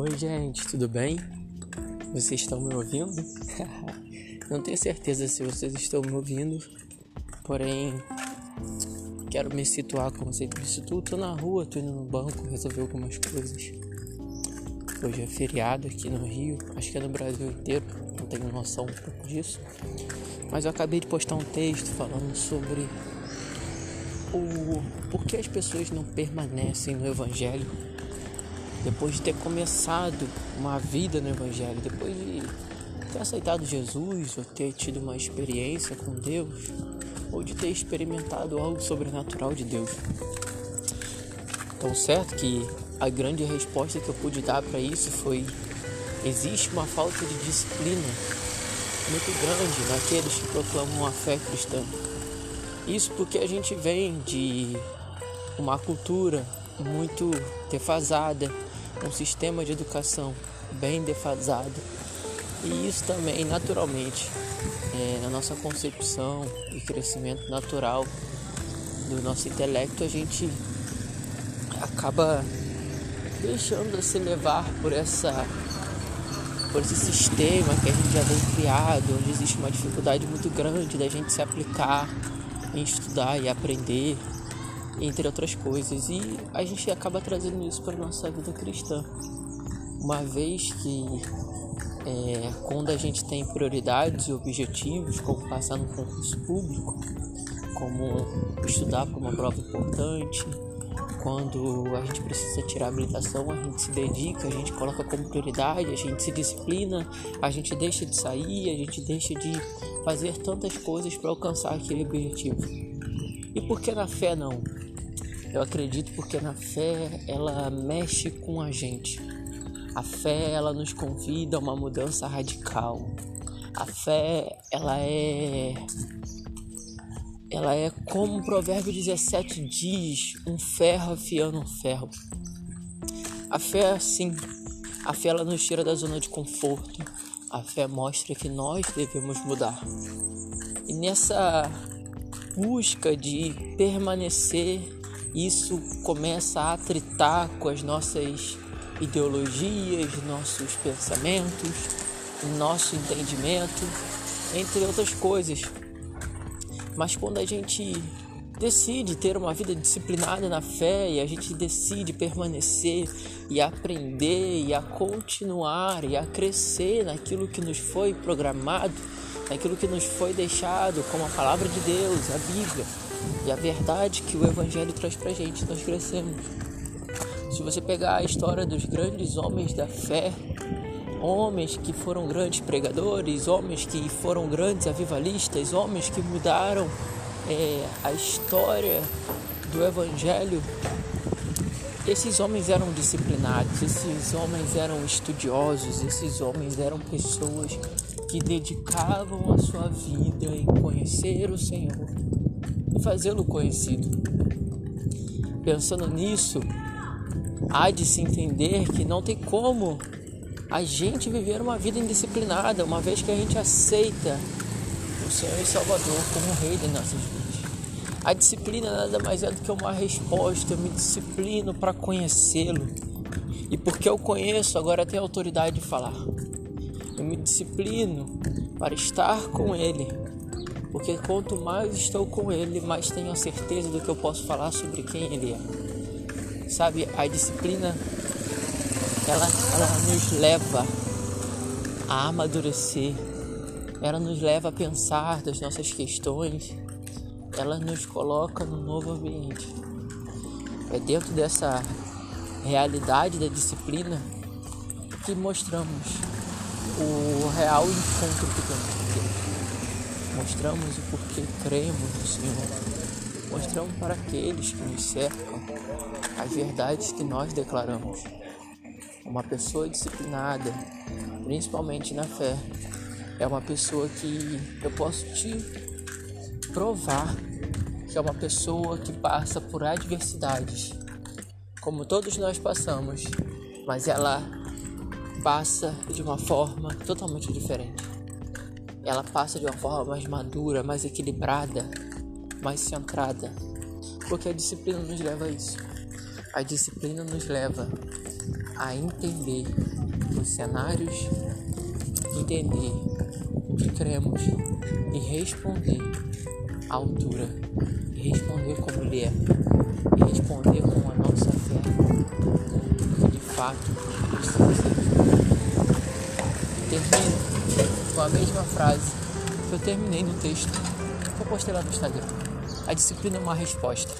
Oi, gente, tudo bem? Vocês estão me ouvindo? Não tenho certeza se vocês estão me ouvindo, porém quero me situar com vocês. Me situo, tô na rua, tô indo no banco resolver algumas coisas. Hoje é feriado aqui no Rio, acho que é no Brasil inteiro, não tenho noção um pouco disso. Mas eu acabei de postar um texto falando sobre o por que as pessoas não permanecem no Evangelho depois de ter começado uma vida no Evangelho, depois de ter aceitado Jesus ou ter tido uma experiência com Deus ou de ter experimentado algo sobrenatural de Deus. Então, certo que a grande resposta que eu pude dar para isso foi: existe uma falta de disciplina muito grande naqueles que proclamam a fé cristã. Isso porque a gente vem de uma cultura muito defasada, um sistema de educação bem defasado. E isso também, naturalmente, é, na nossa concepção e crescimento natural do nosso intelecto, a gente acaba deixando se levar por essa por esse sistema que a gente já vem criado, onde existe uma dificuldade muito grande da gente se aplicar em estudar e aprender entre outras coisas. E a gente acaba trazendo isso para nossa vida cristã, uma vez que é, quando a gente tem prioridades e objetivos, como passar no concurso público, como estudar para uma prova importante, quando a gente precisa tirar habilitação, a gente se dedica, a gente coloca como prioridade, a gente se disciplina, a gente deixa de sair, a gente deixa de fazer tantas coisas para alcançar aquele objetivo. E por que na fé não? Eu acredito porque na fé ela mexe com a gente. A fé ela nos convida a uma mudança radical. A fé ela é ela é como o provérbio 17 diz, um ferro afiando um ferro. A fé é assim. A fé ela nos tira da zona de conforto. A fé mostra que nós devemos mudar. E nessa busca de permanecer isso começa a atritar com as nossas ideologias, nossos pensamentos, nosso entendimento, entre outras coisas. Mas quando a gente decide ter uma vida disciplinada na fé e a gente decide permanecer e aprender e a continuar e a crescer naquilo que nos foi programado, naquilo que nos foi deixado como a palavra de Deus, a Bíblia e a verdade que o Evangelho traz pra gente, nós crescemos. Se você pegar a história dos grandes homens da fé, homens que foram grandes pregadores, homens que foram grandes avivalistas, homens que mudaram é, a história do Evangelho, esses homens eram disciplinados, esses homens eram estudiosos, esses homens eram pessoas que dedicavam a sua vida em conhecer o Senhor fazê-lo conhecido. Pensando nisso, há de se entender que não tem como a gente viver uma vida indisciplinada, uma vez que a gente aceita o Senhor e Salvador como Rei de nossas vidas. A disciplina nada mais é do que uma resposta. Eu me disciplino para conhecê-lo. E porque eu conheço, agora tenho autoridade de falar. Eu me disciplino para estar com Ele porque quanto mais estou com Ele, mais tenho a certeza do que eu posso falar sobre quem Ele é. Sabe, a disciplina ela, ela nos leva a amadurecer, ela nos leva a pensar das nossas questões, ela nos coloca num novo ambiente. É dentro dessa realidade da disciplina que mostramos o real encontro que temos com Deus mostramos o porquê cremos no Senhor, mostramos para aqueles que nos cercam as verdades que nós declaramos. Uma pessoa disciplinada, principalmente na fé, é uma pessoa que eu posso te provar que é uma pessoa que passa por adversidades, como todos nós passamos, mas ela passa de uma forma totalmente diferente ela passa de uma forma mais madura, mais equilibrada, mais centrada. Porque a disciplina nos leva a isso. A disciplina nos leva a entender os cenários, entender o que cremos e responder à altura, e responder como Ele é, e responder com a nossa fé, que de fato ser. Termino com a mesma frase que eu terminei no texto que eu postei lá no Instagram. A disciplina é uma resposta.